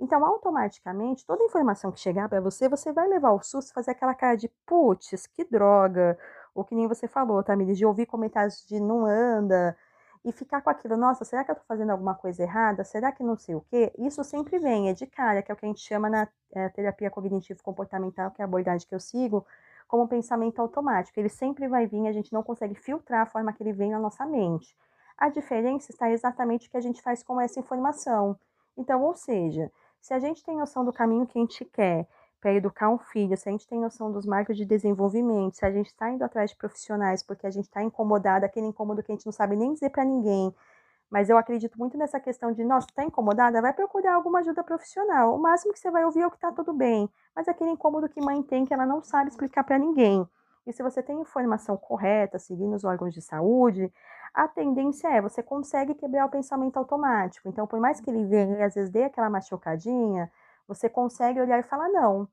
Então, automaticamente, toda informação que chegar para você, você vai levar o susto, fazer aquela cara de putz, que droga, ou que nem você falou, Tamires, de ouvir comentários de não anda, e ficar com aquilo, nossa, será que eu tô fazendo alguma coisa errada? Será que não sei o quê? Isso sempre vem, é de cara, que é o que a gente chama na é, terapia cognitivo-comportamental, que é a abordagem que eu sigo, como pensamento automático. Ele sempre vai vir, a gente não consegue filtrar a forma que ele vem na nossa mente. A diferença está exatamente o que a gente faz com essa informação. Então, ou seja, se a gente tem noção do caminho que a gente quer para educar um filho, se a gente tem noção dos marcos de desenvolvimento, se a gente está indo atrás de profissionais porque a gente está incomodado, aquele incômodo que a gente não sabe nem dizer para ninguém, mas eu acredito muito nessa questão de, nossa, está incomodada? Vai procurar alguma ajuda profissional. O máximo que você vai ouvir é o que está tudo bem, mas aquele incômodo que mãe tem que ela não sabe explicar para ninguém. E se você tem informação correta, seguindo os órgãos de saúde, a tendência é você consegue quebrar o pensamento automático. Então, por mais que ele venha e às vezes dê aquela machucadinha, você consegue olhar e falar: não,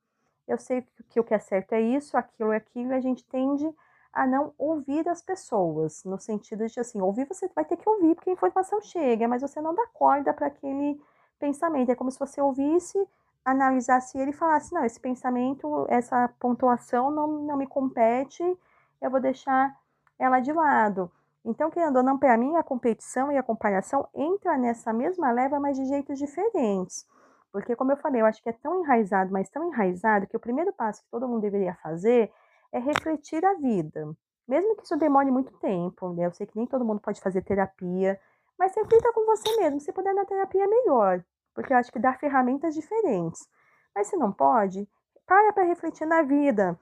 eu sei que o que é certo é isso, aquilo é aquilo, e a gente tende a não ouvir as pessoas, no sentido de assim, ouvir você vai ter que ouvir porque a informação chega, mas você não dá corda para aquele pensamento. É como se você ouvisse, analisasse ele e falasse: não, esse pensamento, essa pontuação não, não me compete, eu vou deixar ela de lado. Então, querendo ou não, para mim, a competição e a comparação entra nessa mesma leva, mas de jeitos diferentes. Porque, como eu falei, eu acho que é tão enraizado, mas tão enraizado, que o primeiro passo que todo mundo deveria fazer é refletir a vida. Mesmo que isso demore muito tempo, né? Eu sei que nem todo mundo pode fazer terapia, mas reflita com você mesmo. Se puder na terapia, é melhor. Porque eu acho que dá ferramentas diferentes. Mas se não pode, para para refletir na vida.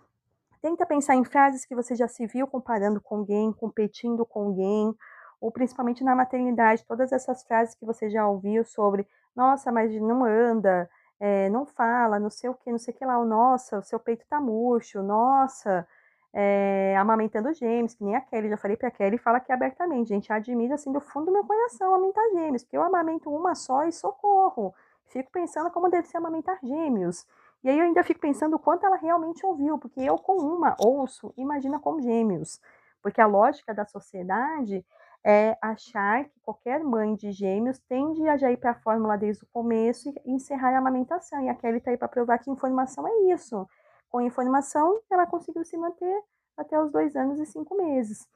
Tenta pensar em frases que você já se viu comparando com alguém, competindo com alguém, ou principalmente na maternidade, todas essas frases que você já ouviu sobre, nossa, mas não anda, é, não fala, não sei o que, não sei o que lá, nossa, o seu peito tá murcho, nossa, é, amamentando gêmeos, que nem a Kelly, já falei pra Kelly, fala aqui abertamente, gente, admira assim do fundo do meu coração amamentar gêmeos, porque eu amamento uma só e socorro, fico pensando como deve ser amamentar gêmeos, E aí eu ainda fico pensando o quanto ela realmente ouviu, porque eu com uma ouço, imagina com gêmeos. Porque a lógica da sociedade é achar que qualquer mãe de gêmeos tende a já ir para a fórmula desde o começo e encerrar a amamentação. E a Kelly está aí para provar que informação é isso. Com informação, ela conseguiu se manter até os dois anos e cinco meses.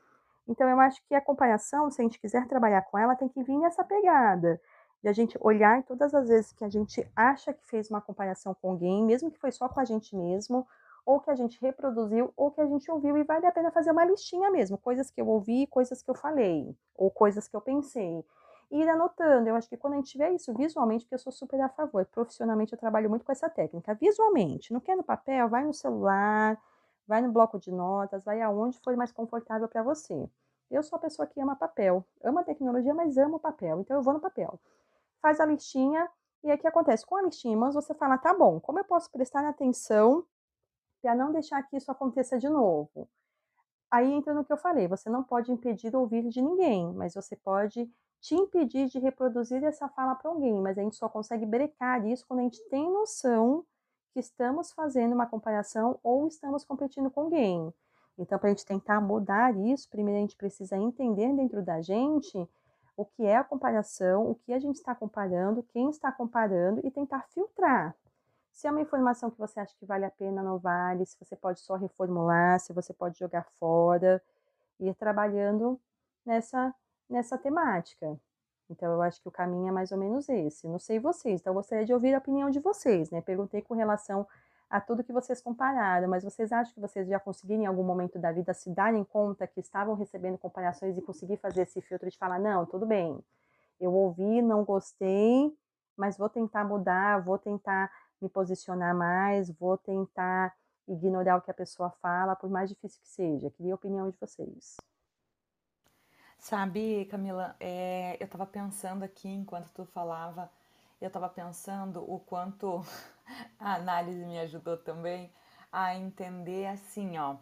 Então, eu acho que a comparação, se a gente quiser trabalhar com ela, tem que vir nessa pegada de a gente olhar todas as vezes que a gente acha que fez uma comparação com alguém, mesmo que foi só com a gente mesmo, ou que a gente reproduziu, ou que a gente ouviu, e vale a pena fazer uma listinha mesmo, coisas que eu ouvi, coisas que eu falei, ou coisas que eu pensei. E ir anotando, eu acho que quando a gente tiver isso visualmente, porque eu sou super a favor, profissionalmente eu trabalho muito com essa técnica, visualmente, não quer no papel, vai no celular, vai no bloco de notas, vai aonde for mais confortável para você. Eu sou a pessoa que ama papel, ama tecnologia, mas amo papel, então eu vou no papel. Faz a listinha e aí o que acontece? Com a listinha em mãos, você fala, tá bom, como eu posso prestar atenção para não deixar que isso aconteça de novo? Aí entra no que eu falei, você não pode impedir o ouvir de ninguém, mas você pode te impedir de reproduzir essa fala para alguém, mas a gente só consegue brecar isso quando a gente tem noção que estamos fazendo uma comparação ou estamos competindo com alguém. Então, para a gente tentar mudar isso, primeiro a gente precisa entender dentro da gente o que é a comparação, o que a gente está comparando, quem está comparando e tentar filtrar. Se é uma informação que você acha que vale a pena, não vale, se você pode só reformular, se você pode jogar fora, ir trabalhando nessa, nessa temática. Então, eu acho que o caminho é mais ou menos esse. Não sei vocês, então eu gostaria de ouvir a opinião de vocês, né? Perguntei com relação a tudo que vocês compararam, mas vocês acham que vocês já conseguiram em algum momento da vida se darem conta que estavam recebendo comparações e conseguir fazer esse filtro de falar, não, tudo bem, eu ouvi, não gostei, mas vou tentar mudar, vou tentar me posicionar mais, vou tentar ignorar o que a pessoa fala, por mais difícil que seja. Queria a opinião de vocês. Sabe, Camila, é, eu estava pensando aqui enquanto tu falava, eu estava pensando o quanto a análise me ajudou também a entender assim, ó.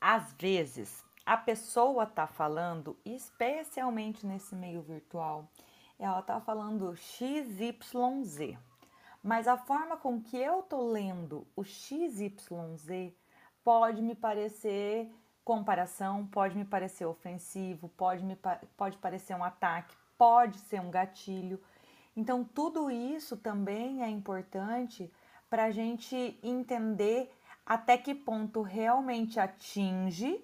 Às vezes a pessoa tá falando, especialmente nesse meio virtual, ela tá falando XYZ. Mas a forma com que eu tô lendo o XYZ pode me parecer comparação, pode me parecer ofensivo, pode me pode parecer um ataque, pode ser um gatilho. Então, tudo isso também é importante para a gente entender até que ponto realmente atinge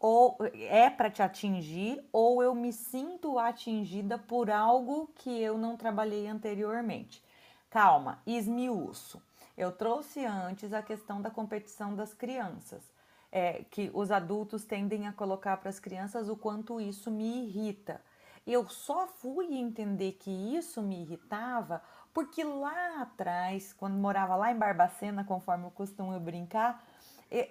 ou é para te atingir ou eu me sinto atingida por algo que eu não trabalhei anteriormente. Calma, esmiuço. Eu trouxe antes a questão da competição das crianças, é, que os adultos tendem a colocar para as crianças o quanto isso me irrita. Eu só fui entender que isso me irritava porque lá atrás, quando morava lá em Barbacena, conforme eu costumo brincar,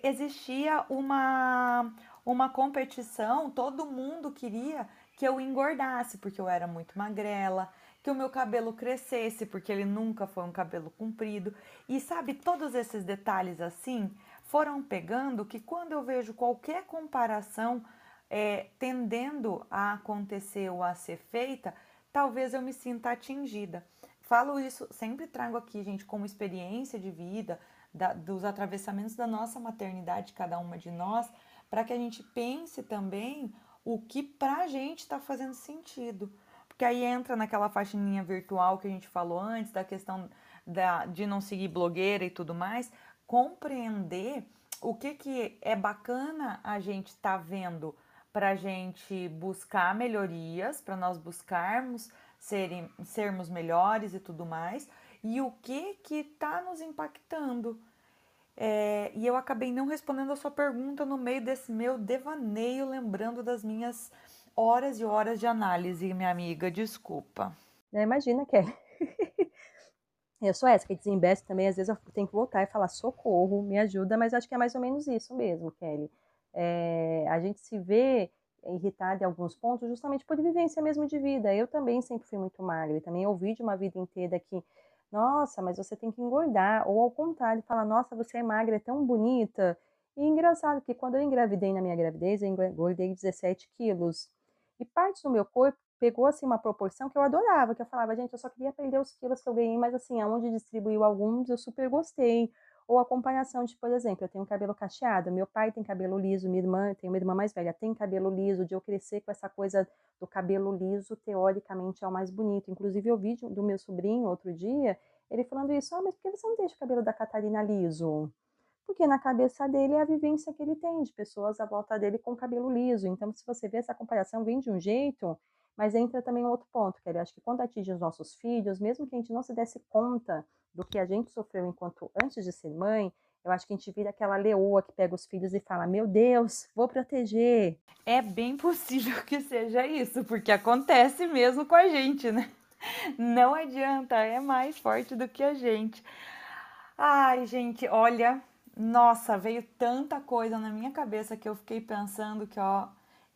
existia uma, uma competição, todo mundo queria que eu engordasse, porque eu era muito magrela, que o meu cabelo crescesse, porque ele nunca foi um cabelo comprido. E sabe, todos esses detalhes assim foram pegando que quando eu vejo qualquer comparação é, tendendo a acontecer ou a ser feita, talvez eu me sinta atingida. Falo isso, sempre trago aqui, gente, como experiência de vida, da, dos atravessamentos da nossa maternidade, cada uma de nós, para que a gente pense também o que para a gente está fazendo sentido. Porque aí entra naquela faxininha virtual que a gente falou antes, da questão da, de não seguir blogueira e tudo mais, compreender o que, que é bacana a gente estar tá vendo para a gente buscar melhorias, para nós buscarmos serem, sermos melhores e tudo mais, e o que que está nos impactando. É, e eu acabei não respondendo a sua pergunta no meio desse meu devaneio, lembrando das minhas horas e horas de análise, minha amiga, desculpa. É, imagina que é. Eu sou essa que desembeste também, às vezes eu tenho que voltar e falar socorro, me ajuda, mas acho que é mais ou menos isso mesmo, Kelly. É, a gente se vê irritada em alguns pontos justamente por vivência mesmo de vida. Eu também sempre fui muito magra e também ouvi de uma vida inteira que, nossa, mas você tem que engordar, ou ao contrário, falar, nossa, você é magra, é tão bonita. E engraçado que quando eu engravidei na minha gravidez, eu engordei 17 quilos. E parte do meu corpo pegou assim uma proporção que eu adorava, que eu falava, gente, eu só queria perder os quilos que eu ganhei, mas assim, aonde distribuiu alguns, eu super gostei Ou a comparação de, por exemplo, eu tenho cabelo cacheado, meu pai tem cabelo liso, minha irmã, tem uma irmã mais velha, tem cabelo liso, de eu crescer com essa coisa do cabelo liso, teoricamente é o mais bonito. Inclusive, eu vi do meu sobrinho outro dia, ele falando isso, ah, mas por que você não deixa o cabelo da Catarina liso? Porque na cabeça dele é a vivência que ele tem, de pessoas à volta dele com cabelo liso. Então, se você vê essa comparação, vem de um jeito, mas entra também um outro ponto, que eu acho que quando atinge os nossos filhos, mesmo que a gente não se desse conta do que a gente sofreu enquanto antes de ser mãe, eu acho que a gente vira aquela leoa que pega os filhos e fala: Meu Deus, vou proteger. É bem possível que seja isso, porque acontece mesmo com a gente, né? Não adianta, é mais forte do que a gente. Ai, gente, olha, nossa, veio tanta coisa na minha cabeça que eu fiquei pensando que, ó,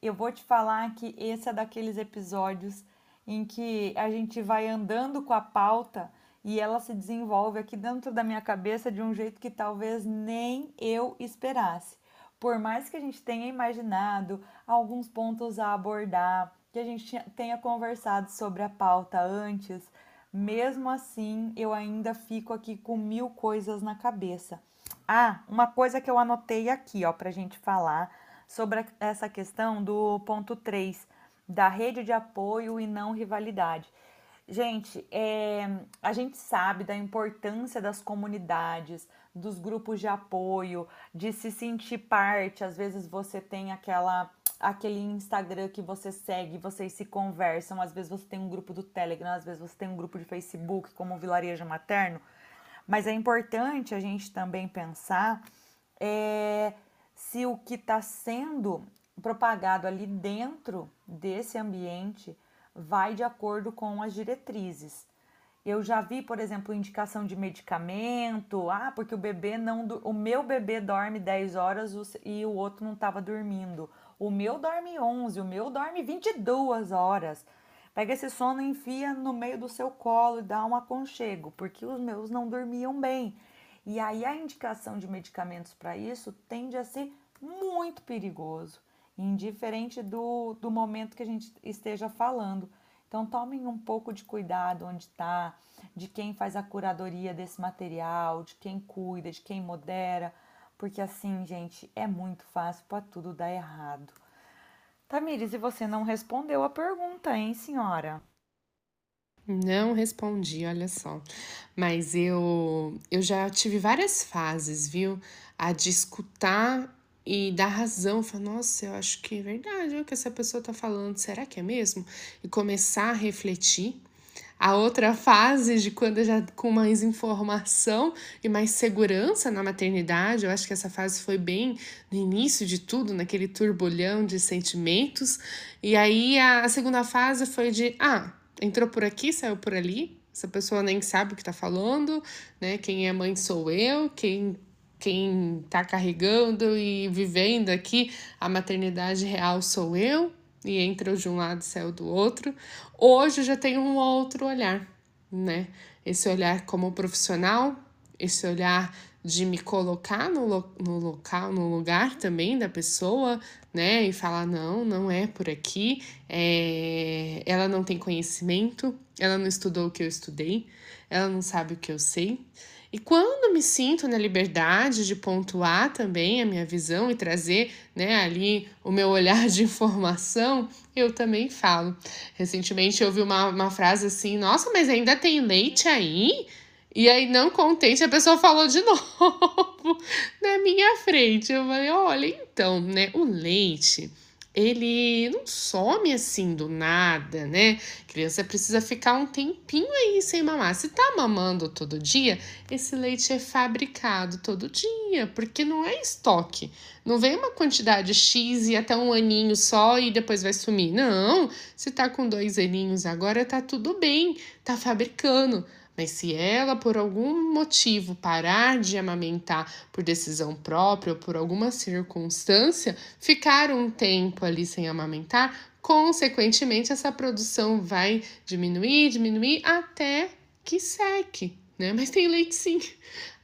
eu vou te falar que esse é daqueles episódios em que a gente vai andando com a pauta e ela se desenvolve aqui dentro da minha cabeça de um jeito que talvez nem eu esperasse. Por mais que a gente tenha imaginado alguns pontos a abordar, que a gente tenha conversado sobre a pauta antes, mesmo assim eu ainda fico aqui com mil coisas na cabeça. Ah, uma coisa que eu anotei aqui, ó, pra gente falar sobre essa questão do ponto 3, da rede de apoio e não rivalidade. Gente, é, a gente sabe da importância das comunidades, dos grupos de apoio, de se sentir parte. Às vezes você tem aquela aquele Instagram que você segue, vocês se conversam, às vezes você tem um grupo do Telegram, às vezes você tem um grupo de Facebook, como o Vilarejo Materno. Mas é importante a gente também pensar é, se o que está sendo propagado ali dentro desse ambiente vai de acordo com as diretrizes. Eu já vi, por exemplo, indicação de medicamento, ah, porque o bebê não, o meu bebê dorme 10 horas e o outro não estava dormindo. O meu dorme 11, o meu dorme 22 horas. Pega esse sono e enfia no meio do seu colo e dá um aconchego, porque os meus não dormiam bem. E aí a indicação de medicamentos para isso tende a ser muito perigoso indiferente do, do momento que a gente esteja falando. Então, tomem um pouco de cuidado onde está, de quem faz a curadoria desse material, de quem cuida, de quem modera, porque assim, gente, é muito fácil para tudo dar errado. Tamires, e você não respondeu a pergunta, hein, senhora? Não respondi, olha só. Mas eu, eu já tive várias fases, viu? A de escutar e dar razão, falar, nossa, eu acho que é verdade o que essa pessoa está falando, será que é mesmo? E começar a refletir. A outra fase de quando já com mais informação e mais segurança na maternidade, eu acho que essa fase foi bem no início de tudo, naquele turbulhão de sentimentos. E aí a, a segunda fase foi de, ah, entrou por aqui, saiu por ali, essa pessoa nem sabe o que está falando, né? Quem é mãe sou eu, quem quem está carregando e vivendo aqui a maternidade real sou eu, e entra de um lado saiu do outro. Hoje eu já tenho um outro olhar, né? Esse olhar como profissional, esse olhar de me colocar no, lo no local, no lugar também da pessoa, né? E falar: não, não é por aqui, é... ela não tem conhecimento, ela não estudou o que eu estudei, ela não sabe o que eu sei. E quando me sinto na liberdade de pontuar também a minha visão e trazer né, ali o meu olhar de informação, eu também falo. Recentemente eu ouvi uma, uma frase assim: Nossa, mas ainda tem leite aí? E aí, não contente, a pessoa falou de novo na minha frente. Eu falei: Olha, então, né, o leite ele não some assim do nada, né? criança precisa ficar um tempinho aí sem mamar. Se tá mamando todo dia, esse leite é fabricado todo dia, porque não é estoque. Não vem uma quantidade X e até um aninho só e depois vai sumir. Não, se tá com dois aninhos agora, tá tudo bem, tá fabricando. Mas se ela, por algum motivo, parar de amamentar por decisão própria ou por alguma circunstância, ficar um tempo ali sem amamentar, consequentemente essa produção vai diminuir, diminuir até que seque, né? Mas tem leite sim.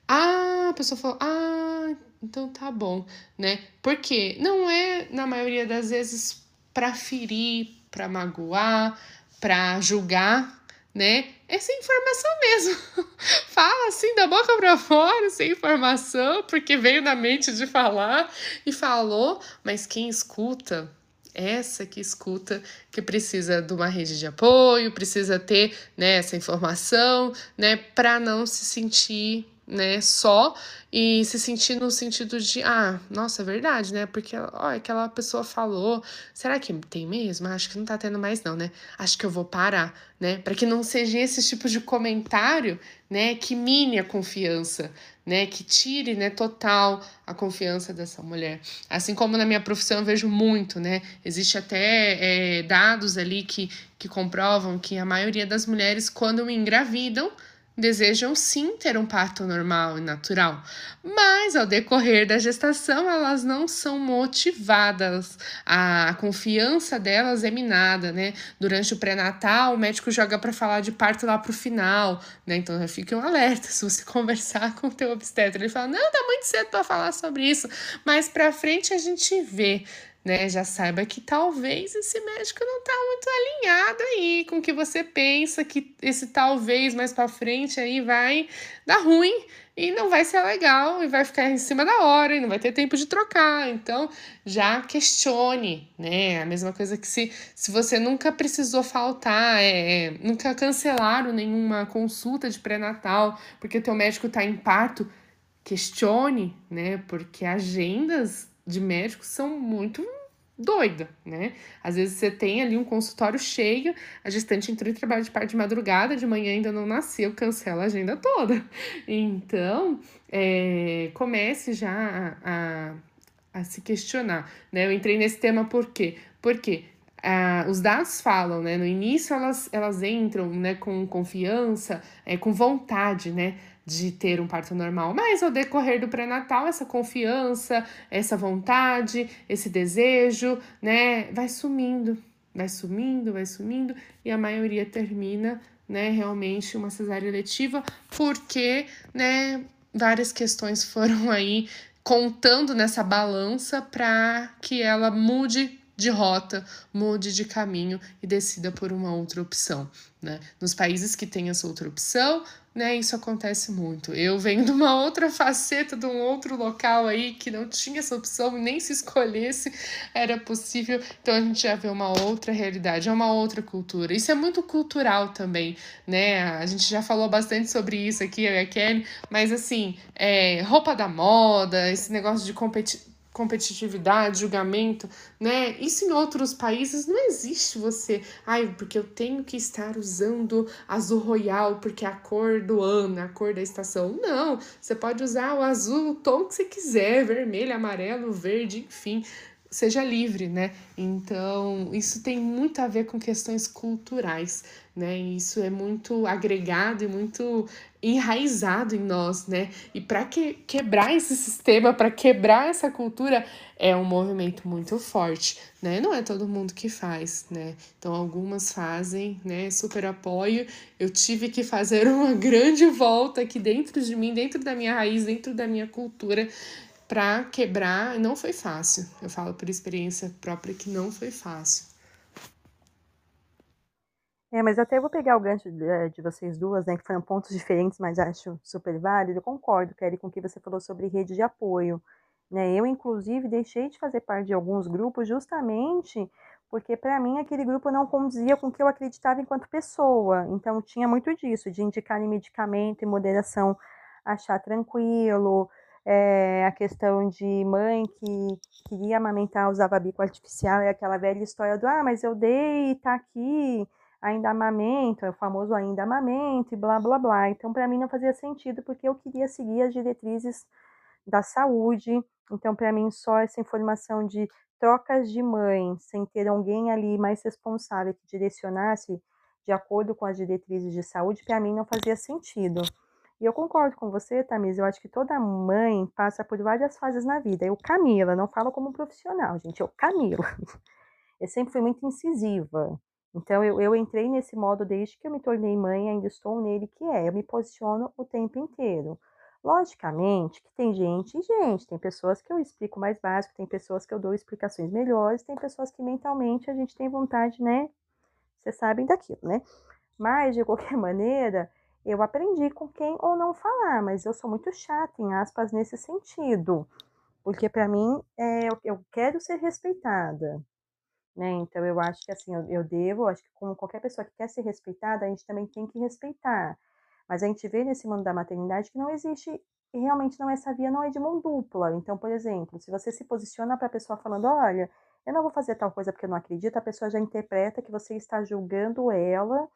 Ah, a pessoa falou: "Ah, então tá bom", né? Porque não é na maioria das vezes para ferir, para magoar, para julgar, né? É sem informação mesmo. Fala assim da boca para fora, sem informação, porque veio na mente de falar e falou, mas quem escuta, essa que escuta, que precisa de uma rede de apoio, precisa ter né, essa informação, né, para não se sentir né, só e se sentir no sentido de, ah, nossa, é verdade, né? Porque, ó, aquela pessoa falou, será que tem mesmo? Acho que não tá tendo mais não, né? Acho que eu vou parar, né? Para que não seja esse tipo de comentário, né, que mine a confiança, né, que tire, né, total a confiança dessa mulher. Assim como na minha profissão eu vejo muito, né? Existe até é, dados ali que, que comprovam que a maioria das mulheres, quando engravidam, desejam sim ter um parto normal e natural, mas ao decorrer da gestação elas não são motivadas, a confiança delas é minada, né? Durante o pré-natal, o médico joga para falar de parto lá pro final, né? Então já fique um alerta se você conversar com o teu obstetra, ele fala: "Não, tá muito cedo para falar sobre isso", mas para frente a gente vê né? Já saiba que talvez esse médico não tá muito alinhado aí com o que você pensa, que esse talvez mais para frente aí vai dar ruim e não vai ser legal e vai ficar em cima da hora e não vai ter tempo de trocar. Então, já questione, né? A mesma coisa que se, se você nunca precisou faltar, é, é nunca cancelaram nenhuma consulta de pré-natal porque teu médico tá em parto, questione, né? Porque agendas de médicos são muito doida, né? Às vezes você tem ali um consultório cheio, a gestante entrou em trabalho de parte de madrugada, de manhã ainda não nasceu, cancela a agenda toda. Então, é, comece já a, a, a, se questionar, né? Eu entrei nesse tema por quê? Porque ah, os dados falam, né? No início elas, elas entram né, com confiança, é, com vontade, né? De ter um parto normal, mas ao decorrer do pré-natal, essa confiança, essa vontade, esse desejo, né, vai sumindo, vai sumindo, vai sumindo, e a maioria termina, né, realmente uma cesárea letiva, porque, né, várias questões foram aí contando nessa balança para que ela mude de rota, mude de caminho e decida por uma outra opção. Né? Nos países que têm essa outra opção, né, isso acontece muito. Eu venho de uma outra faceta, de um outro local aí que não tinha essa opção, nem se escolhesse era possível. Então a gente já vê uma outra realidade, é uma outra cultura. Isso é muito cultural também, né? A gente já falou bastante sobre isso aqui, eu e a Kelly, mas assim, é, roupa da moda, esse negócio de competir competitividade, julgamento, né? Isso em outros países não existe você, ai, porque eu tenho que estar usando azul royal porque é a cor do ano, a cor da estação. Não, você pode usar o azul, o tom que você quiser, vermelho, amarelo, verde, enfim, seja livre, né? Então, isso tem muito a ver com questões culturais, né? Isso é muito agregado e muito enraizado em nós, né? E para que, quebrar esse sistema, para quebrar essa cultura, é um movimento muito forte, né? Não é todo mundo que faz, né? Então algumas fazem, né? Super apoio. Eu tive que fazer uma grande volta aqui dentro de mim, dentro da minha raiz, dentro da minha cultura, para quebrar. Não foi fácil. Eu falo por experiência própria que não foi fácil. É, mas até vou pegar o gancho de, eh, de vocês duas, né, que foram pontos diferentes, mas acho super válido. Eu concordo, Kelly, com o que você falou sobre rede de apoio. Né? Eu, inclusive, deixei de fazer parte de alguns grupos justamente porque, para mim, aquele grupo não condizia com o que eu acreditava enquanto pessoa. Então, tinha muito disso, de indicar medicamento e moderação, achar tranquilo, é, a questão de mãe que queria amamentar, usava bico artificial, é aquela velha história do, ah, mas eu dei, tá aqui ainda amamento, é o famoso ainda amamento e blá blá blá. Então, para mim não fazia sentido porque eu queria seguir as diretrizes da saúde. Então, para mim, só essa informação de trocas de mãe, sem ter alguém ali mais responsável que direcionasse de acordo com as diretrizes de saúde, para mim não fazia sentido. E eu concordo com você, Tamires, eu acho que toda mãe passa por várias fases na vida. Eu, Camila, não falo como profissional, gente, eu, Camila. Eu sempre fui muito incisiva. Então, eu, eu entrei nesse modo desde que eu me tornei mãe, ainda estou nele, que é, eu me posiciono o tempo inteiro. Logicamente que tem gente e gente, tem pessoas que eu explico mais básico, tem pessoas que eu dou explicações melhores, tem pessoas que mentalmente a gente tem vontade, né? Vocês sabem daquilo, né? Mas, de qualquer maneira, eu aprendi com quem ou não falar, mas eu sou muito chata, em aspas, nesse sentido. Porque para mim, é, eu quero ser respeitada. Né? Então, eu acho que assim, eu, eu devo, acho que como qualquer pessoa que quer ser respeitada, a gente também tem que respeitar. Mas a gente vê nesse mundo da maternidade que não existe, realmente não essa via não é de mão dupla. Então, por exemplo, se você se posiciona para a pessoa falando, olha, eu não vou fazer tal coisa porque eu não acredito, a pessoa já interpreta que você está julgando ela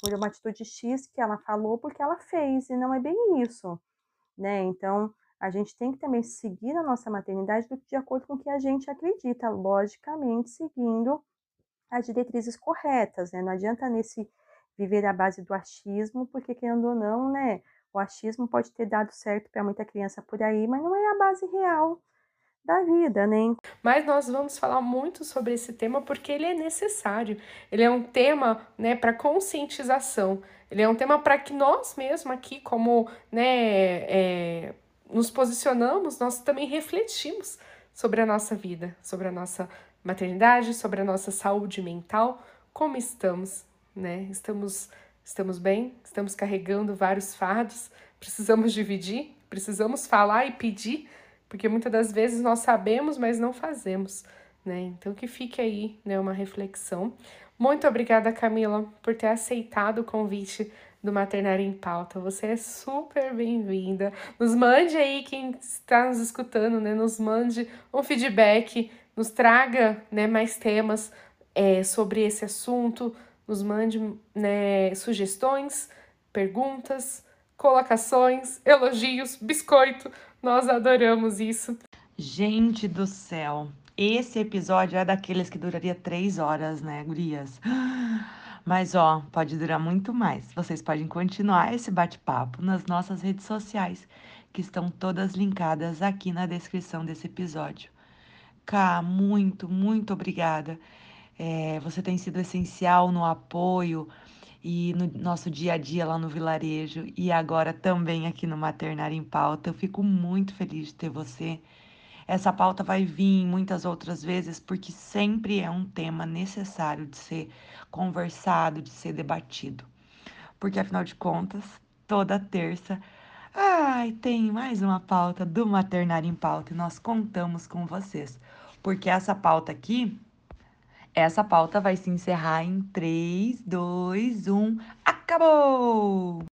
por uma atitude X que ela falou porque ela fez, e não é bem isso, né? Então, a gente tem que também seguir a nossa maternidade de acordo com o que a gente acredita, logicamente seguindo as diretrizes corretas, né? Não adianta nesse viver à base do achismo, porque querendo ou não, né? O achismo pode ter dado certo para muita criança por aí, mas não é a base real da vida, né? Mas nós vamos falar muito sobre esse tema porque ele é necessário. Ele é um tema, né, para conscientização. Ele é um tema para que nós mesmos aqui, como, né, é, nos posicionamos, nós também refletimos sobre a nossa vida, sobre a nossa maternidade, sobre a nossa saúde mental, como estamos, né? Estamos estamos bem? Estamos carregando vários fardos? Precisamos dividir? Precisamos falar e pedir porque muitas das vezes nós sabemos, mas não fazemos, né? Então que fique aí, né, uma reflexão. Muito obrigada, Camila, por ter aceitado o convite do Maternário em Pauta. Você é super bem-vinda. Nos mande aí quem está nos escutando, né? Nos mande um feedback, nos traga, né, mais temas é, sobre esse assunto. Nos mande né, sugestões, perguntas, colocações, elogios, biscoito. Nós adoramos isso. Gente do céu, esse episódio é daqueles que duraria três horas, né, gurias? Mas ó, pode durar muito mais. Vocês podem continuar esse bate-papo nas nossas redes sociais, que estão todas linkadas aqui na descrição desse episódio. Cá, muito, muito obrigada. É, você tem sido essencial no apoio e no nosso dia a dia lá no vilarejo e agora também aqui no Maternário em Pauta. Eu fico muito feliz de ter você. Essa pauta vai vir muitas outras vezes porque sempre é um tema necessário de ser conversado, de ser debatido. Porque afinal de contas, toda terça, ai, tem mais uma pauta do Maternário em Pauta e nós contamos com vocês. Porque essa pauta aqui essa pauta vai se encerrar em 3, 2, 1. Acabou!